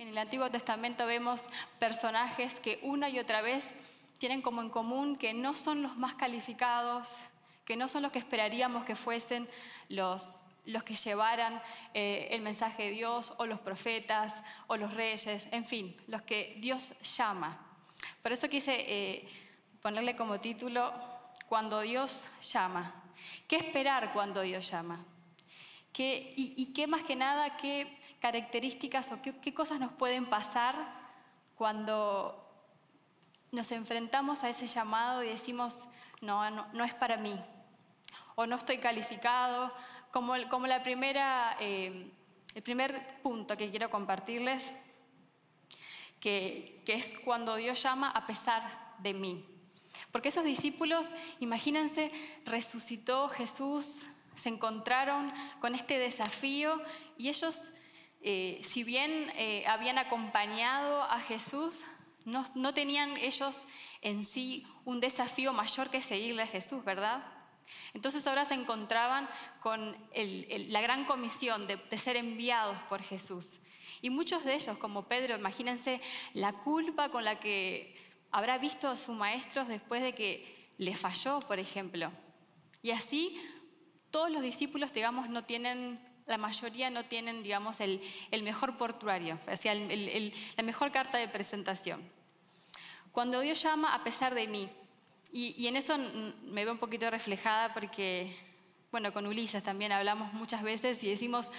En el Antiguo Testamento vemos personajes que una y otra vez tienen como en común que no son los más calificados, que no son los que esperaríamos que fuesen los, los que llevaran eh, el mensaje de Dios, o los profetas, o los reyes, en fin, los que Dios llama. Por eso quise eh, ponerle como título, Cuando Dios llama. ¿Qué esperar cuando Dios llama? ¿Qué, y, qué más que nada, qué características o qué, cosas nos pueden pasar cuando nos enfrentamos a ese llamado y decimos, no, no, es para mí, o no estoy calificado, como, como la primera, eh, el primer punto que quiero compartirles, que, que es cuando Dios llama a pesar de mí. Porque esos discípulos, imagínense, resucitó Jesús, se encontraron con este desafío y ellos, eh, si bien eh, habían acompañado a Jesús, no, tenían ellos en sí un desafío mayor que seguirle a Jesús, ¿verdad? Entonces ahora se encontraban con la gran comisión de, ser enviados por Jesús. Y muchos de ellos, como Pedro, imagínense la culpa con la que habrá visto a sus maestros después de que le falló, por ejemplo. Y así todos los discípulos, digamos, no tienen, la mayoría no tienen, digamos, el, mejor portuario, o sea, la mejor carta de presentación. Cuando Dios llama a pesar de mí, y, en eso me veo un poquito reflejada porque, bueno, con Ulises también hablamos muchas veces y decimos,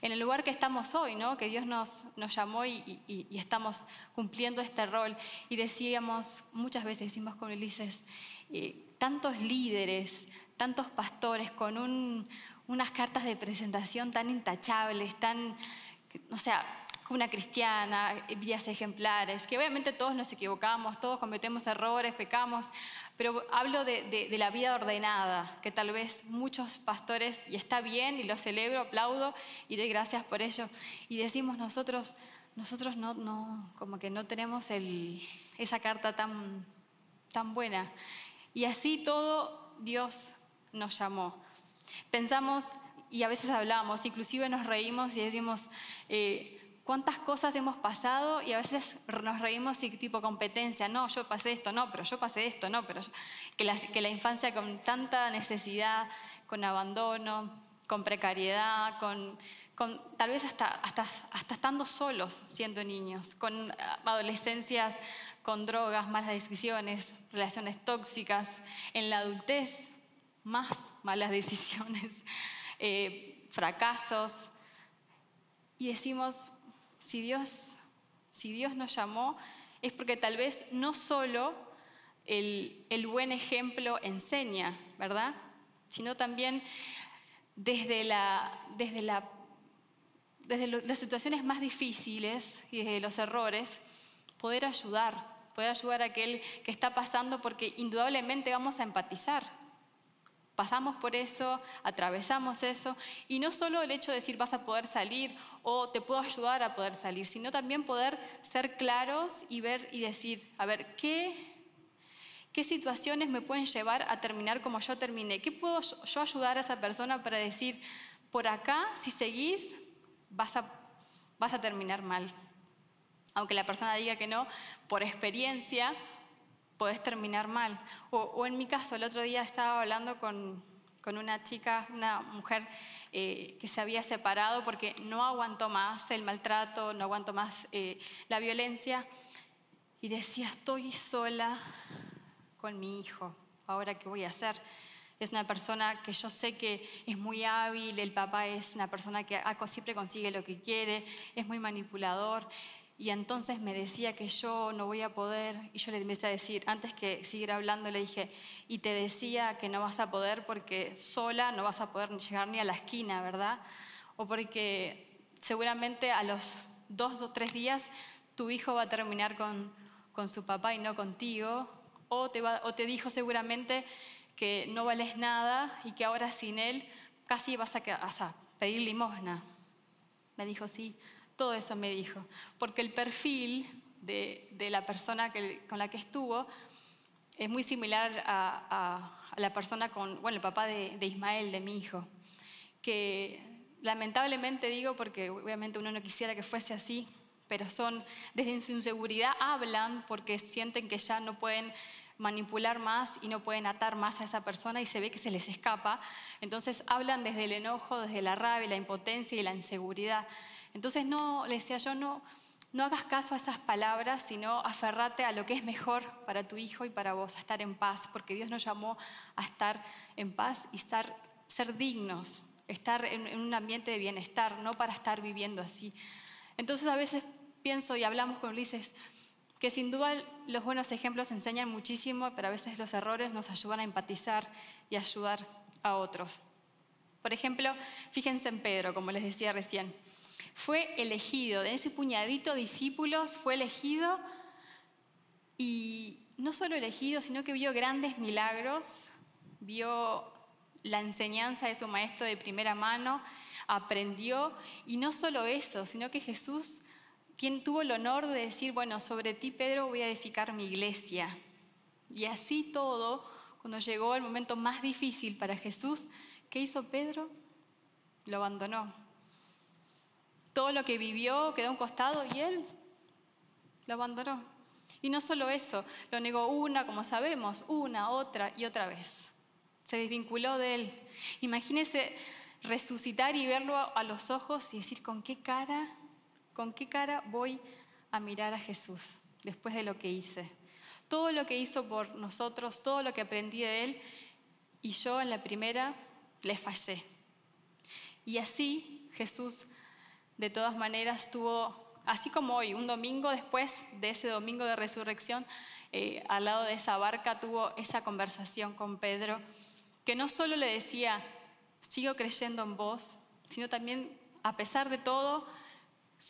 en el lugar que estamos hoy, ¿no? que Dios nos, nos llamó y, estamos cumpliendo este rol. Y decíamos, muchas veces decimos con Ulises, eh, tantos líderes, tantos pastores con unas cartas de presentación tan intachables, tan, o sea, una cristiana, vías ejemplares, que obviamente todos nos equivocamos, todos cometemos errores, pecamos, pero hablo de, la vida ordenada, que tal vez muchos pastores, y está bien, y lo celebro, aplaudo, y doy gracias por ello, y decimos nosotros, nosotros no, no como que no tenemos esa carta tan, tan buena. Y así todo Dios nos llamó. Pensamos y a veces hablamos, inclusive nos reímos y decimos, eh, ¿cuántas cosas hemos pasado? Y a veces nos reímos y tipo competencia, no, yo pasé esto, no, pero yo pasé esto, no, pero que, la, infancia con tanta necesidad, con abandono, con precariedad, con, con tal vez hasta, hasta, hasta estando solos siendo niños, con adolescencias, con drogas, malas decisiones, relaciones tóxicas, en la adultez más malas decisiones, eh, fracasos. Y decimos, si Dios, si Dios nos llamó, es porque tal vez no solo el, buen ejemplo enseña, ¿verdad? Sino también desde, la, desde, la, desde las situaciones más difíciles y desde los errores, poder ayudar, poder ayudar a aquel que está pasando porque indudablemente vamos a empatizar pasamos por eso, atravesamos eso, y no solo el hecho de decir vas a poder salir o te puedo ayudar a poder salir, sino también poder ser claros y ver y decir, a ver, ¿qué, qué situaciones me pueden llevar a terminar como yo terminé? ¿Qué puedo yo ayudar a esa persona para decir, por acá, si seguís, vas a, vas a terminar mal? Aunque la persona diga que no, por experiencia podés terminar mal. O, en mi caso, el otro día estaba hablando con, una chica, una mujer eh, que se había separado porque no aguantó más el maltrato, no aguantó más eh, la violencia. Y decía, estoy sola con mi hijo, ahora qué voy a hacer. Es una persona que yo sé que es muy hábil, el papá es una persona que siempre consigue lo que quiere, es muy manipulador. Y entonces me decía que yo no voy a poder, y yo le empecé a decir, antes que seguir hablando, le dije, y te decía que no vas a poder porque sola no vas a poder llegar ni a la esquina, ¿verdad? O porque seguramente a los dos o tres días tu hijo va a terminar con, con su papá y no contigo, o te, o te dijo seguramente que no vales nada y que ahora sin él casi vas a, a pedir limosna. Me dijo, sí, todo eso me dijo, porque el perfil de, la persona con la que estuvo es muy similar a, la persona con, bueno, el papá de, Ismael, de mi hijo, que lamentablemente digo, porque obviamente uno no quisiera que fuese así, pero son desde su inseguridad hablan porque sienten que ya no pueden manipular más y no pueden atar más a esa persona y se ve que se les escapa. Entonces hablan desde el enojo, desde la rabia, la impotencia y la inseguridad. Entonces no, le decía yo, no, no hagas caso a esas palabras, sino aferrate a lo que es mejor para tu hijo y para vos, a estar en paz, porque Dios nos llamó a estar en paz y estar, ser dignos, estar en, en un ambiente de bienestar, no para estar viviendo así. Entonces a veces pienso y hablamos con Ulises, que sin duda los buenos ejemplos enseñan muchísimo, pero a veces los errores nos ayudan a empatizar y ayudar a otros. Por ejemplo, fíjense en Pedro, como les decía recién. Fue elegido, de ese puñadito de discípulos fue elegido y no solo elegido, sino que vio grandes milagros, vio la enseñanza de su maestro de primera mano, aprendió y no solo eso, sino que Jesús quien tuvo el honor de decir, bueno, sobre ti, Pedro, voy a edificar mi iglesia. Y así todo, cuando llegó el momento más difícil para Jesús, ¿qué hizo Pedro? Lo abandonó. Todo lo que vivió quedó a un costado y él lo abandonó. Y no solo eso, lo negó una, como sabemos, una, otra y otra vez. Se desvinculó de él. Imagínese resucitar y verlo a los ojos y decir, ¿con qué cara ¿Con qué cara voy a mirar a Jesús después de lo que hice? Todo lo que hizo por nosotros, todo lo que aprendí de Él, y yo en la primera le fallé. Y así Jesús, de todas maneras, tuvo, así como hoy, un domingo después de ese domingo de resurrección, eh, al lado de esa barca tuvo esa conversación con Pedro, que no solo le decía, sigo creyendo en vos, sino también, a pesar de todo,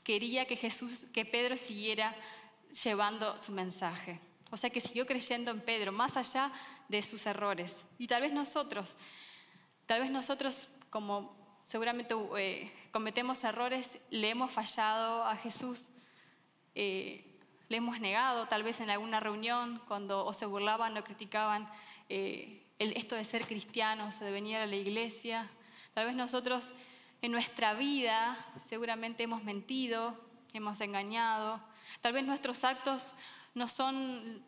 quería que Jesús, que Pedro siguiera llevando su mensaje. O sea que siguió creyendo en Pedro, más allá de sus errores. Y tal vez nosotros, tal vez nosotros como seguramente eh, cometemos errores, le hemos fallado a Jesús, eh, le hemos negado, tal vez en alguna reunión, cuando o se burlaban o criticaban eh, esto de ser cristianos, de venir a la iglesia. Tal vez nosotros en nuestra vida seguramente hemos mentido, hemos engañado. Tal vez nuestros actos no son,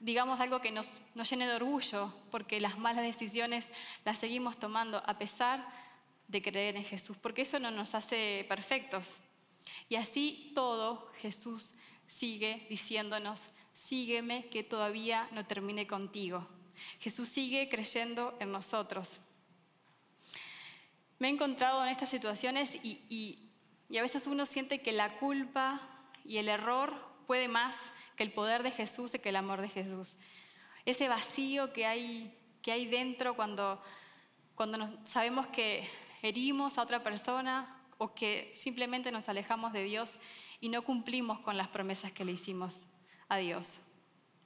digamos, algo que nos, nos llene de orgullo, porque las malas decisiones las seguimos tomando a pesar de creer en Jesús, porque eso no nos hace perfectos. Y así todo Jesús sigue diciéndonos, sígueme que todavía no termine contigo. Jesús sigue creyendo en nosotros me he encontrado en estas situaciones y, a veces uno siente que la culpa y el error puede más que el poder de Jesús y que el amor de Jesús. Ese vacío que hay, que hay dentro cuando, cuando sabemos que herimos a otra persona o que simplemente nos alejamos de Dios y no cumplimos con las promesas que le hicimos a Dios.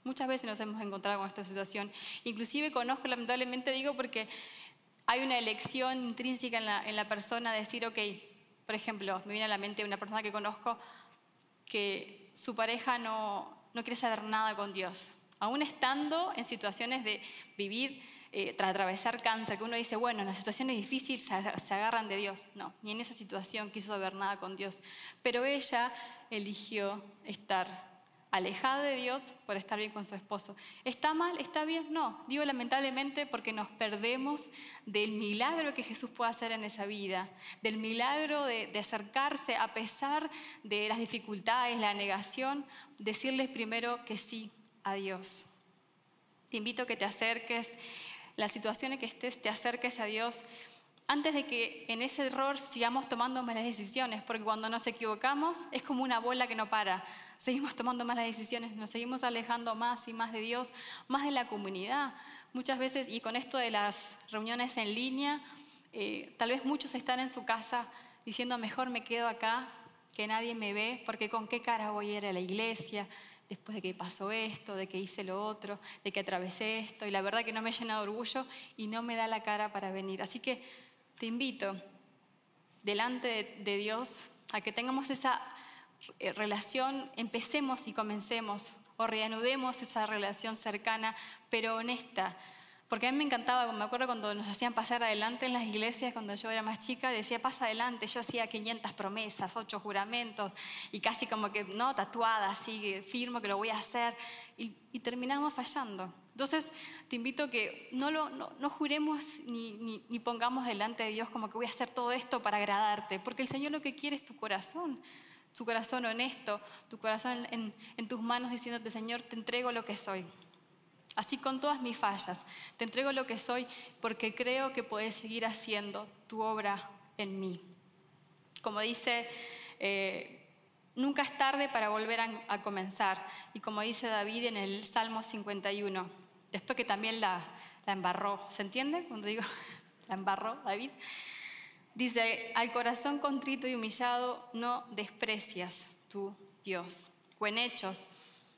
Muchas veces nos hemos encontrado con esta situación. Inclusive conozco, lamentablemente digo, porque hay una elección intrínseca en la, persona de decir, ok, por ejemplo, me viene a la mente una persona que conozco que su pareja no, no quiere saber nada con Dios, aún estando en situaciones de vivir, eh, tras atravesar cáncer, que uno dice, bueno, en las situaciones difíciles se, se agarran de Dios. No, ni en esa situación quiso saber nada con Dios. Pero ella eligió estar alejada de Dios por estar bien con su esposo. ¿Está mal? ¿Está bien? No. Digo lamentablemente porque nos perdemos del milagro que Jesús puede hacer en esa vida, del milagro de, acercarse a pesar de las dificultades, la negación, decirles primero que sí a Dios. Te invito a que te acerques, la situación en que estés, te acerques a Dios antes de que en ese error sigamos tomando malas decisiones, porque cuando nos equivocamos es como una bola que no para. Seguimos tomando malas decisiones, nos seguimos alejando más y más de Dios, más de la comunidad. Muchas veces, y con esto de las reuniones en línea, eh, tal vez muchos están en su casa diciendo, mejor me quedo acá, que nadie me ve, porque con qué cara voy a ir a la iglesia después de que pasó esto, de que hice lo otro, de que atravesé esto, y la verdad que no me llena de orgullo y no me da la cara para venir. Así que te invito delante de, Dios a que tengamos esa eh, relación, empecemos y comencemos o reanudemos esa relación cercana, pero honesta, Porque a mí me encantaba, me acuerdo cuando nos hacían pasar adelante en las iglesias, cuando yo era más chica, decía, pasa adelante, yo hacía 500 promesas, 8 juramentos, y casi como que, no, tatuada, así, firmo que lo voy a hacer, y, y terminamos fallando. Entonces, te invito a que no, lo, no, juremos ni, ni, pongamos delante de Dios como que voy a hacer todo esto para agradarte, porque el Señor lo que quiere es tu corazón, tu corazón honesto, tu corazón en, en tus manos diciéndote, Señor, te entrego lo que soy. Así con todas mis fallas, te entrego lo que soy porque creo que puedes seguir haciendo tu obra en mí. Como dice, eh, nunca es tarde para volver a, comenzar. Y como dice David en el Salmo 51, después que también la, la embarró, ¿se entiende cuando digo la embarró David? Dice, al corazón contrito y humillado no desprecias tu Dios. O en Hechos,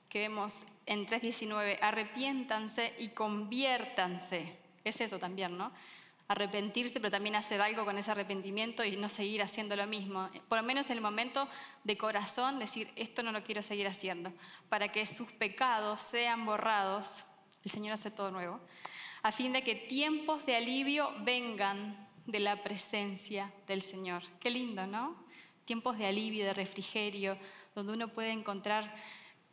que vemos en 3.19, arrepiéntanse y conviértanse. Es eso también, ¿no? Arrepentirse, pero también hacer algo con ese arrepentimiento y no seguir haciendo lo mismo. Por lo menos en el momento de corazón, decir, esto no lo quiero seguir haciendo, para que sus pecados sean borrados. El Señor hace todo nuevo. A fin de que tiempos de alivio vengan de la presencia del Señor. Qué lindo, ¿no? Tiempos de alivio, de refrigerio, donde uno puede encontrar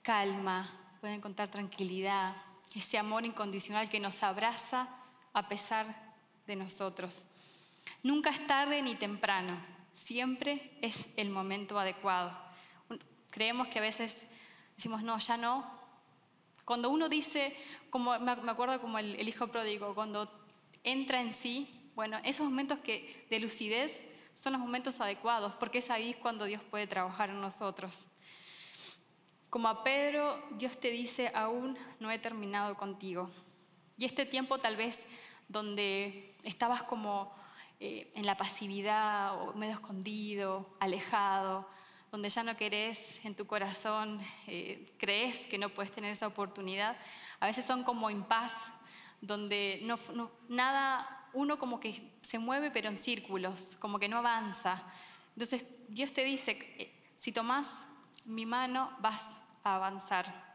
calma, puede encontrar tranquilidad, ese amor incondicional que nos abraza a pesar de nosotros. Nunca es tarde ni temprano, siempre es el momento adecuado. Creemos que a veces decimos, no, ya no. Cuando uno dice, como me acuerdo como el, hijo pródigo, cuando entra en sí, bueno, esos momentos que, de lucidez son los momentos adecuados, porque es ahí cuando Dios puede trabajar en nosotros. Como a Pedro, Dios te dice, aún no he terminado contigo. Y este tiempo tal vez donde estabas como eh, en la pasividad o medio escondido, alejado, donde ya no querés en tu corazón, eh, crees que no puedes tener esa oportunidad, a veces son como impas, donde nada, uno como que se mueve pero en círculos, como que no avanza. Entonces Dios te dice, eh, si tomás mi mano vas a avanzar.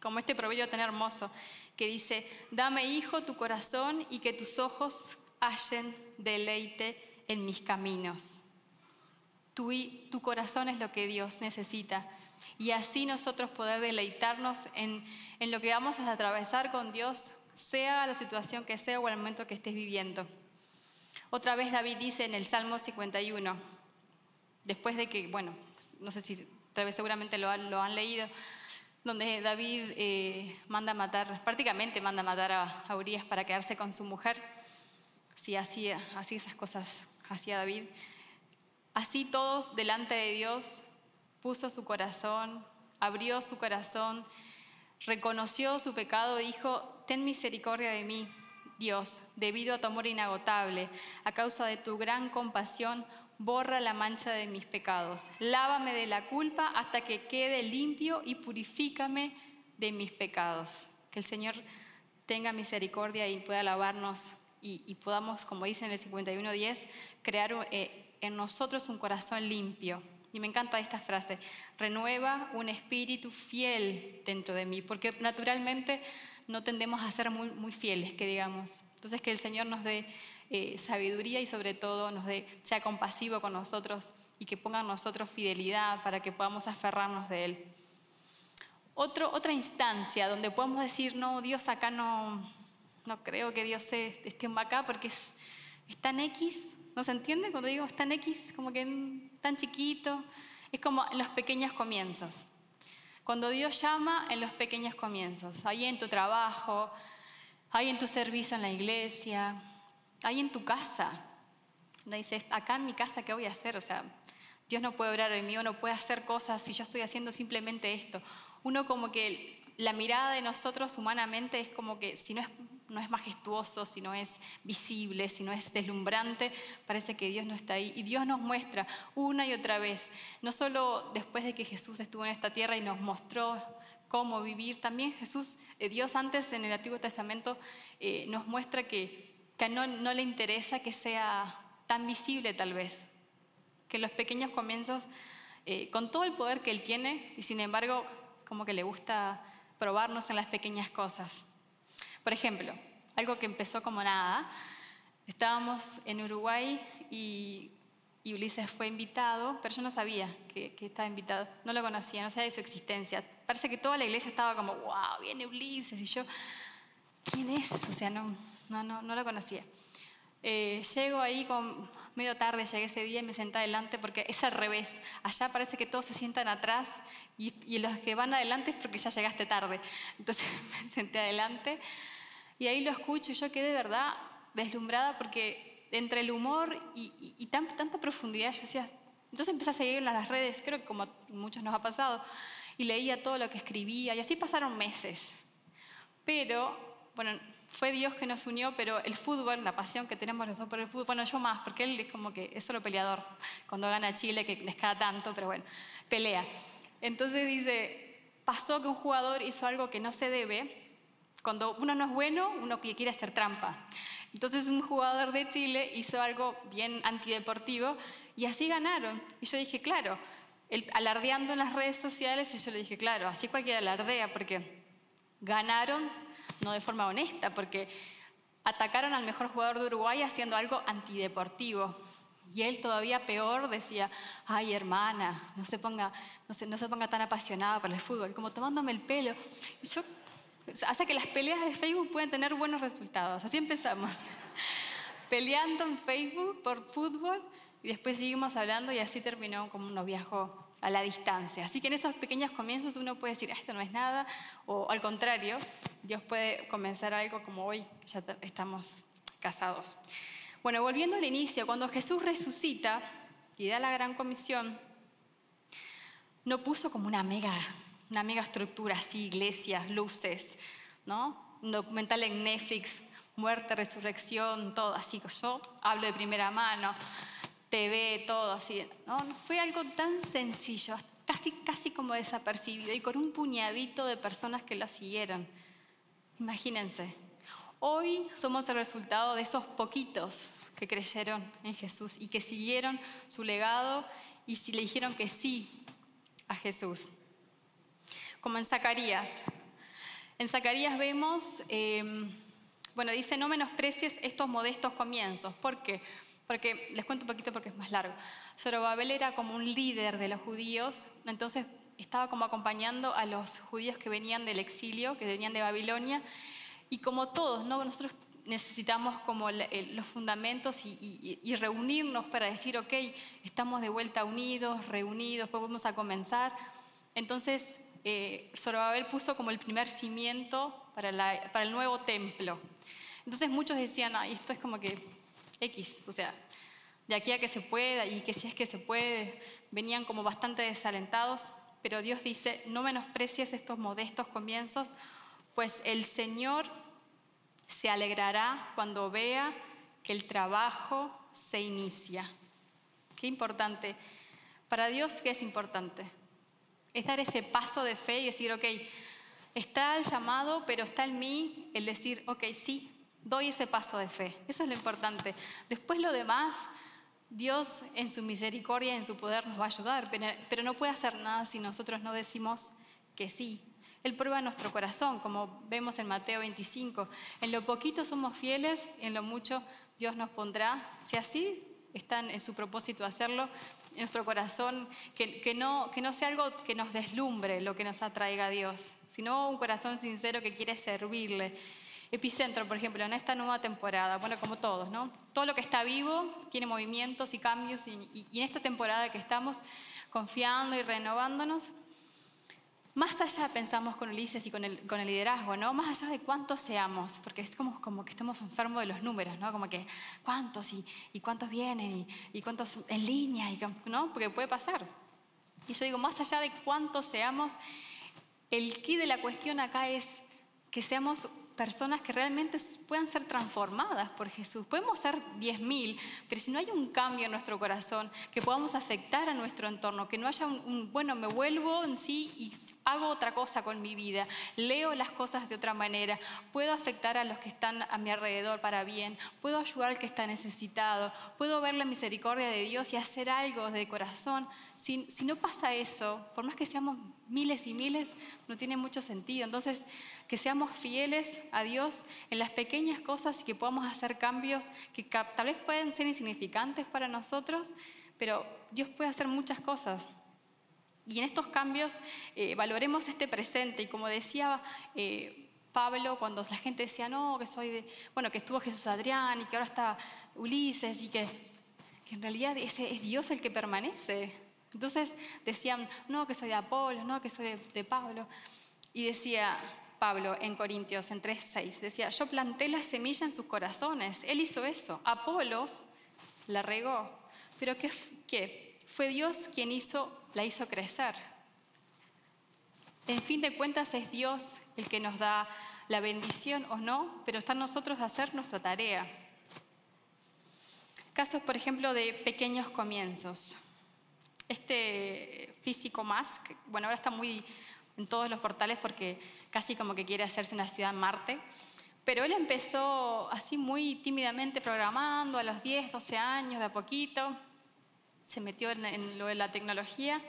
Como este proverbio tan hermoso que dice, dame hijo tu corazón y que tus ojos hallen deleite en mis caminos. Tu, corazón es lo que Dios necesita. Y así nosotros poder deleitarnos en, en lo que vamos a atravesar con Dios, sea la situación que sea o el momento que estés viviendo. Otra vez David dice en el Salmo 51, después de que, bueno, no sé si tal vez seguramente lo, han leído, donde David eh, manda matar, prácticamente manda matar a, Urias para quedarse con su mujer. Si así, así esas cosas hacía David. Así todos delante de Dios puso su corazón, abrió su corazón, reconoció su pecado, dijo, ten misericordia de mí, Dios, debido a tu amor inagotable, a causa de tu gran compasión, borra la mancha de mis pecados, lávame de la culpa hasta que quede limpio y purifícame de mis pecados. Que el Señor tenga misericordia y pueda lavarnos y, podamos, como dice en el 51.10, crear eh, en nosotros un corazón limpio. Y me encanta esta frase, renueva un espíritu fiel dentro de mí, porque naturalmente no tendemos a ser muy, muy fieles, que digamos. Entonces que el Señor nos dé eh, sabiduría y sobre todo nos dé, sea compasivo con nosotros y que ponga en nosotros fidelidad para que podamos aferrarnos de Él. Otra instancia donde podemos decir, no, Dios acá no, no creo que Dios esté acá porque es, tan X, ¿no se entiende? Cuando digo está en X, como que tan chiquito, es como en los pequeños comienzos. Cuando Dios llama en los pequeños comienzos, ahí en tu trabajo, ahí en tu servicio en la iglesia, ahí en tu casa. Dices, acá en mi casa, ¿qué voy a hacer? O sea, Dios no puede obrar en mí, o no puede hacer cosas si yo estoy haciendo simplemente esto. Uno como que la mirada de nosotros humanamente es como que si no es, no es majestuoso, si no es visible, si no es deslumbrante, parece que Dios no está ahí. Y Dios nos muestra una y otra vez, no solo después de que Jesús estuvo en esta tierra y nos mostró cómo vivir, también Jesús, eh, Dios antes en el Antiguo Testamento eh, nos muestra que que no, le interesa que sea tan visible tal vez, que los pequeños comienzos, eh, con todo el poder que Él tiene, y sin embargo como que le gusta probarnos en las pequeñas cosas. Por ejemplo, algo que empezó como nada, estábamos en Uruguay y, Ulises fue invitado, pero yo no sabía que, estaba invitado, no lo conocía, no sabía de su existencia. Parece que toda la iglesia estaba como, wow, viene Ulises, y yo, ¿quién es? O sea, no, no, no, no lo conocía. Eh, llego ahí con medio tarde, llegué ese día y me senté adelante porque es al revés. Allá parece que todos se sientan atrás y, los que van adelante es porque ya llegaste tarde. Entonces me senté adelante y ahí lo escucho y yo quedé de verdad deslumbrada porque entre el humor y, tanta profundidad yo decía, entonces empecé a seguir en las redes, creo que como muchos nos ha pasado, y leía todo lo que escribía y así pasaron meses. Pero, bueno, fue Dios que nos unió, pero el fútbol, la pasión que tenemos los dos por el fútbol, bueno, yo más, porque él es como que es solo peleador, cuando gana Chile, que les cae tanto, pero bueno, pelea. Entonces dice, pasó que un jugador hizo algo que no se debe, cuando uno no es bueno, uno quiere hacer trampa. Entonces un jugador de Chile hizo algo bien antideportivo y así ganaron. Y yo dije, claro, alardeando en las redes sociales, y yo le dije, claro, así cualquiera alardea, porque ganaron de forma honesta, porque atacaron al mejor jugador de Uruguay haciendo algo antideportivo. Y él todavía peor decía, ay hermana, no se ponga, no se, no se ponga tan apasionada por el fútbol, como tomándome el pelo. yo, hace que las peleas de Facebook pueden tener buenos resultados. Así empezamos. Peleando en Facebook por fútbol y después seguimos hablando y así terminó como un noviazgo a la distancia. Así que en esos pequeños comienzos uno puede decir, esto no es nada, o al contrario, Dios puede comenzar algo como hoy, ya estamos casados. Bueno, volviendo al inicio, cuando Jesús resucita y da la gran comisión, no puso como una mega, una mega estructura así, iglesias, luces, ¿no? Un documental en Netflix, muerte, resurrección, todo así. Yo hablo de primera mano TV, todo así. ¿no? Fue algo tan sencillo, casi, casi como desapercibido y con un puñadito de personas que lo siguieron. Imagínense, hoy somos el resultado de esos poquitos que creyeron en Jesús y que siguieron su legado y si le dijeron que sí a Jesús. Como en Zacarías. En Zacarías vemos, eh, bueno, dice, no menosprecies estos modestos comienzos. ¿Por qué? porque les cuento un poquito porque es más largo. Zorobabel era como un líder de los judíos, entonces estaba como acompañando a los judíos que venían del exilio, que venían de Babilonia, y como todos, ¿no? nosotros necesitamos como los fundamentos y, reunirnos para decir, ok, estamos de vuelta unidos, reunidos, pues vamos a comenzar. Entonces, eh, Zorobabel puso como el primer cimiento para, para el nuevo templo. Entonces muchos decían, ah, esto es como que X, o sea, de aquí a que se pueda y que si es que se puede, venían como bastante desalentados, pero Dios dice, no menosprecies estos modestos comienzos, pues el Señor se alegrará cuando vea que el trabajo se inicia. Qué importante. Para Dios, ¿qué es importante? Es dar ese paso de fe y decir, ok, está el llamado, pero está en mí el decir, ok, sí, doy ese paso de fe. Eso es lo importante. Después lo demás, Dios en su misericordia, en su poder nos va a ayudar, pero no puede hacer nada si nosotros no decimos que sí. Él prueba nuestro corazón, como vemos en Mateo 25. En lo poquito somos fieles, en lo mucho Dios nos pondrá. Si así están en su propósito hacerlo, nuestro corazón, que, no, que no sea algo que nos deslumbre lo que nos atraiga a Dios, sino un corazón sincero que quiere servirle Epicentro, por ejemplo, en esta nueva temporada, bueno, como todos, ¿no? Todo lo que está vivo tiene movimientos y cambios y, en esta temporada que estamos confiando y renovándonos, más allá pensamos con Ulises y con el, con el liderazgo, ¿no? Más allá de cuántos seamos, porque es como, como que estamos enfermos de los números, ¿no? Como que cuántos y, y cuántos vienen y, y, cuántos en línea, y, ¿no? Porque puede pasar. Y yo digo, más allá de cuántos seamos, el key de la cuestión acá es que seamos personas que realmente puedan ser transformadas por Jesús. Podemos ser 10.000, pero si no hay un cambio en nuestro corazón, que podamos afectar a nuestro entorno, que no haya un, bueno, me vuelvo en sí y hago otra cosa con mi vida, leo las cosas de otra manera, puedo afectar a los que están a mi alrededor para bien, puedo ayudar al que está necesitado, puedo ver la misericordia de Dios y hacer algo de corazón. Si, no pasa eso, por más que seamos miles y miles, no tiene mucho sentido. Entonces, que seamos fieles a Dios en las pequeñas cosas y que podamos hacer cambios que tal vez pueden ser insignificantes para nosotros, pero Dios puede hacer muchas cosas. Y en estos cambios eh, valoremos este presente. Y como decía eh, Pablo, cuando la gente decía, no, que soy de, bueno, que estuvo Jesús Adrián y que ahora está Ulises y que, en realidad ese es Dios el que permanece. Entonces decían, no, que soy de Apolo, no, que soy de, de Pablo. Y decía Pablo en Corintios, en 3.6, decía, yo planté la semilla en sus corazones. Él hizo eso. Apolos la regó. Pero ¿qué? qué? Fue Dios quien hizo la hizo crecer. En fin de cuentas es Dios el que nos da la bendición o no, pero está en nosotros hacer nuestra tarea. Casos, por ejemplo, de pequeños comienzos. Este físico Musk, bueno, ahora está muy en todos los portales porque casi como que quiere hacerse una ciudad en Marte, pero él empezó así muy tímidamente programando a los 10, 12 años, de a poquito, se metió en, lo de la tecnología.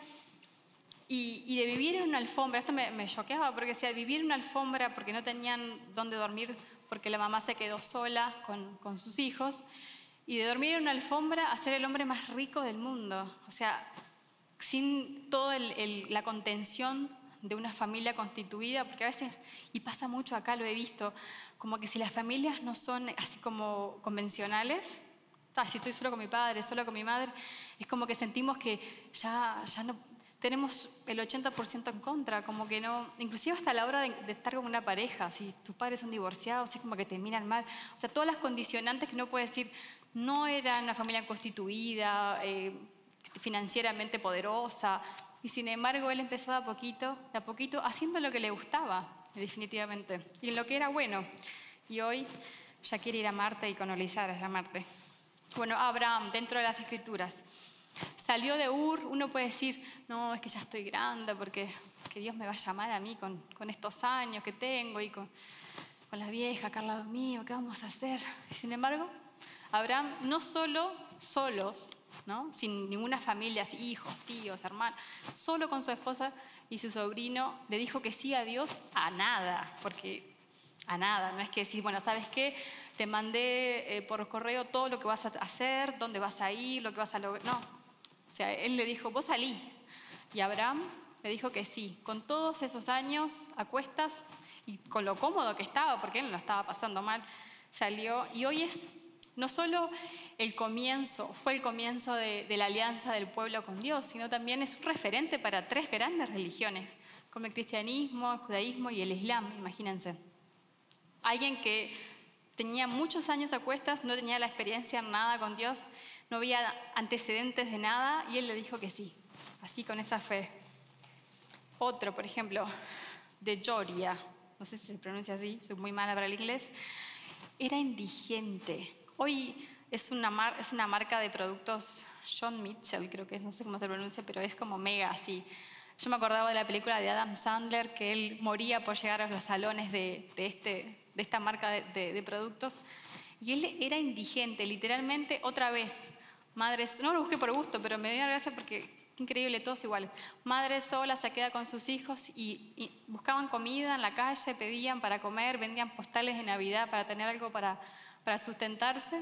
Y, de vivir en una alfombra, esto me, choqueaba porque decía, vivir en una alfombra porque no tenían dónde dormir, porque la mamá se quedó sola con, sus hijos, y de dormir en una alfombra a ser el hombre más rico del mundo. O sea, sin toda la contención de una familia constituida, porque a veces, y pasa mucho acá, lo he visto, como que si las familias no son así como convencionales, si estoy solo con mi padre, solo con mi madre, es como que sentimos que ya, ya no tenemos el 80% en contra, como que no, inclusive hasta la hora de, estar con una pareja, si tus padres son divorciados, es como que te miran mal, o sea, todas las condicionantes que no puedes decir, no era una familia constituida, eh, financieramente poderosa, y sin embargo él empezó a poquito, de a poquito, haciendo lo que le gustaba, definitivamente, y en lo que era bueno, y hoy ya quiere ir a Marte y colonizar a Marte. Bueno, Abraham, dentro de las escrituras, salió de Ur, uno puede decir, no, es que ya estoy grande porque que Dios me va a llamar a mí con, estos años que tengo y con, con la vieja Carla mío, ¿qué vamos a hacer? Y sin embargo, Abraham no solo solos, ¿no? sin ninguna familia, hijos, tíos, hermanos, solo con su esposa y su sobrino, le dijo que sí a Dios a nada, porque a nada, no es que decir, bueno, ¿sabes qué? te mandé eh, por correo todo lo que vas a hacer, dónde vas a ir, lo que vas a lograr. No. O sea, él le dijo, vos salí. Y Abraham le dijo que sí. Con todos esos años a cuestas y con lo cómodo que estaba, porque él no estaba pasando mal, salió. Y hoy es no solo el comienzo, fue el comienzo de, de la alianza del pueblo con Dios, sino también es un referente para tres grandes religiones, como el cristianismo, el judaísmo y el islam, imagínense. Alguien que tenía muchos años a cuestas, no tenía la experiencia en nada con Dios, no había antecedentes de nada y él le dijo que sí, así con esa fe. Otro, por ejemplo, de Joria, no sé si se pronuncia así, soy muy mala para el inglés, era indigente. Hoy es una, es una marca de productos John Mitchell, creo que es, no sé cómo se pronuncia, pero es como mega así. Yo me acordaba de la película de Adam Sandler, que él moría por llegar a los salones de, de este de esta marca de, productos. Y él era indigente, literalmente, otra vez. Madres, no lo busqué por gusto, pero me dio gracia porque increíble, todos iguales. Madre sola se queda con sus hijos y, buscaban comida en la calle, pedían para comer, vendían postales de Navidad para tener algo para, para sustentarse.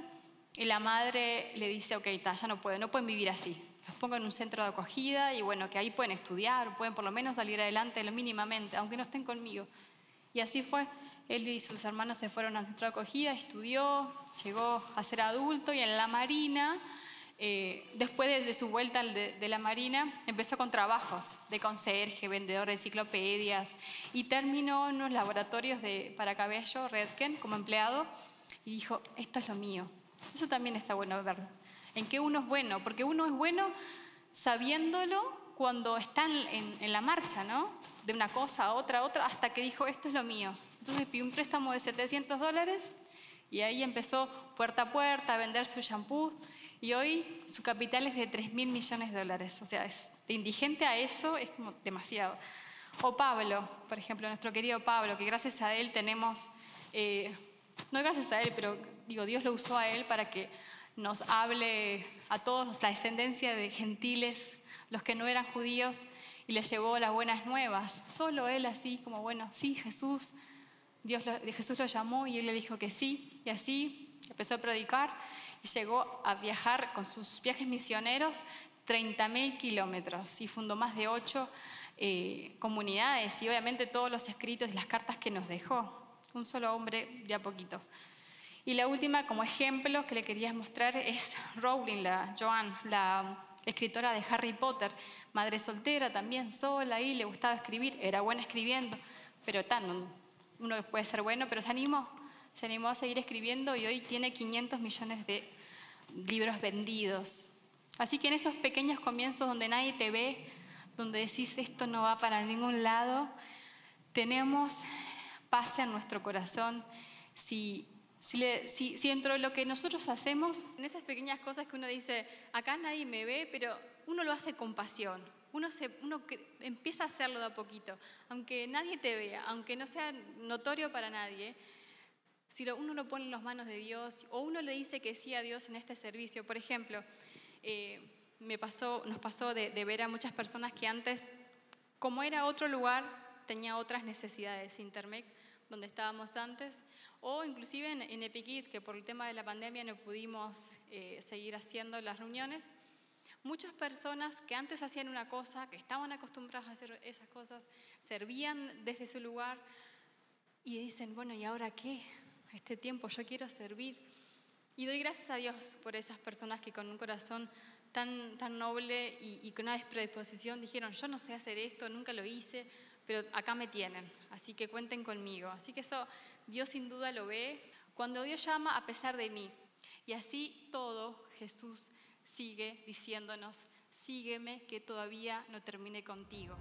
Y la madre le dice, ok, ya no pueden, no pueden vivir así. Los pongo en un centro de acogida y bueno, que ahí pueden estudiar, pueden por lo menos salir adelante lo mínimamente, aunque no estén conmigo. Y así fue. Él y sus hermanos se fueron al centro de acogida, estudió, llegó a ser adulto y en la Marina, eh, después de, su vuelta de, la Marina, empezó con trabajos de conserje, vendedor de enciclopedias y terminó en unos laboratorios de, para cabello, Redken, como empleado y dijo, esto es lo mío. Eso también está bueno verlo. En qué uno es bueno, porque uno es bueno sabiéndolo cuando está en, en la marcha, ¿no? De una cosa a otra, a otra, hasta que dijo, esto es lo mío. Entonces pidió un préstamo de 700 dólares y ahí empezó puerta a puerta a vender su shampoo y hoy su capital es de 3 mil millones de dólares. O sea, es, de indigente a eso es como demasiado. O Pablo, por ejemplo, nuestro querido Pablo, que gracias a él tenemos, eh, no gracias a él, pero digo, Dios lo usó a él para que nos hable a todos la descendencia de gentiles, los que no eran judíos, y les llevó las buenas nuevas. Solo él así como, bueno, sí, Jesús, Dios Jesús lo llamó y él le dijo que sí, y así empezó a predicar y llegó a viajar con sus viajes misioneros 30.000 kilómetros y fundó más de ocho eh, comunidades y obviamente todos los escritos y las cartas que nos dejó. Un solo hombre de a poquito. Y la última, como ejemplo que le quería mostrar, es Rowling, la Joan, la escritora de Harry Potter, madre soltera también, sola ahí, le gustaba escribir, era buena escribiendo, pero tan, uno puede ser bueno, pero se animó, se animó a seguir escribiendo y hoy tiene 500 millones de libros vendidos. Así que en esos pequeños comienzos donde nadie te ve, donde decís esto no va para ningún lado, tenemos paz en nuestro corazón si, si, dentro de lo que nosotros hacemos, en esas pequeñas cosas que uno dice, acá nadie me ve, pero uno lo hace con pasión. Uno, empieza a hacerlo de a poquito, aunque nadie te vea, aunque no sea notorio para nadie, si uno lo pone en las manos de Dios o uno le dice que sí a Dios en este servicio. Por ejemplo, eh, nos pasó de, ver a muchas personas que antes, como era otro lugar, tenía otras necesidades, Intermex, donde estábamos antes, o inclusive en, en que por el tema de la pandemia no pudimos eh, seguir haciendo las reuniones. Muchas personas que antes hacían una cosa, que estaban acostumbradas a hacer esas cosas, servían desde su lugar y dicen, bueno, ¿y ahora qué? Este tiempo yo quiero servir. Y doy gracias a Dios por esas personas que con un corazón tan, tan noble y, con una predisposición dijeron, yo no sé hacer esto, nunca lo hice, pero acá me tienen, así que cuenten conmigo. Así que eso Dios sin duda lo ve. Cuando Dios llama a pesar de mí, y así todo Jesús sigue diciéndonos, sígueme que todavía no termine contigo.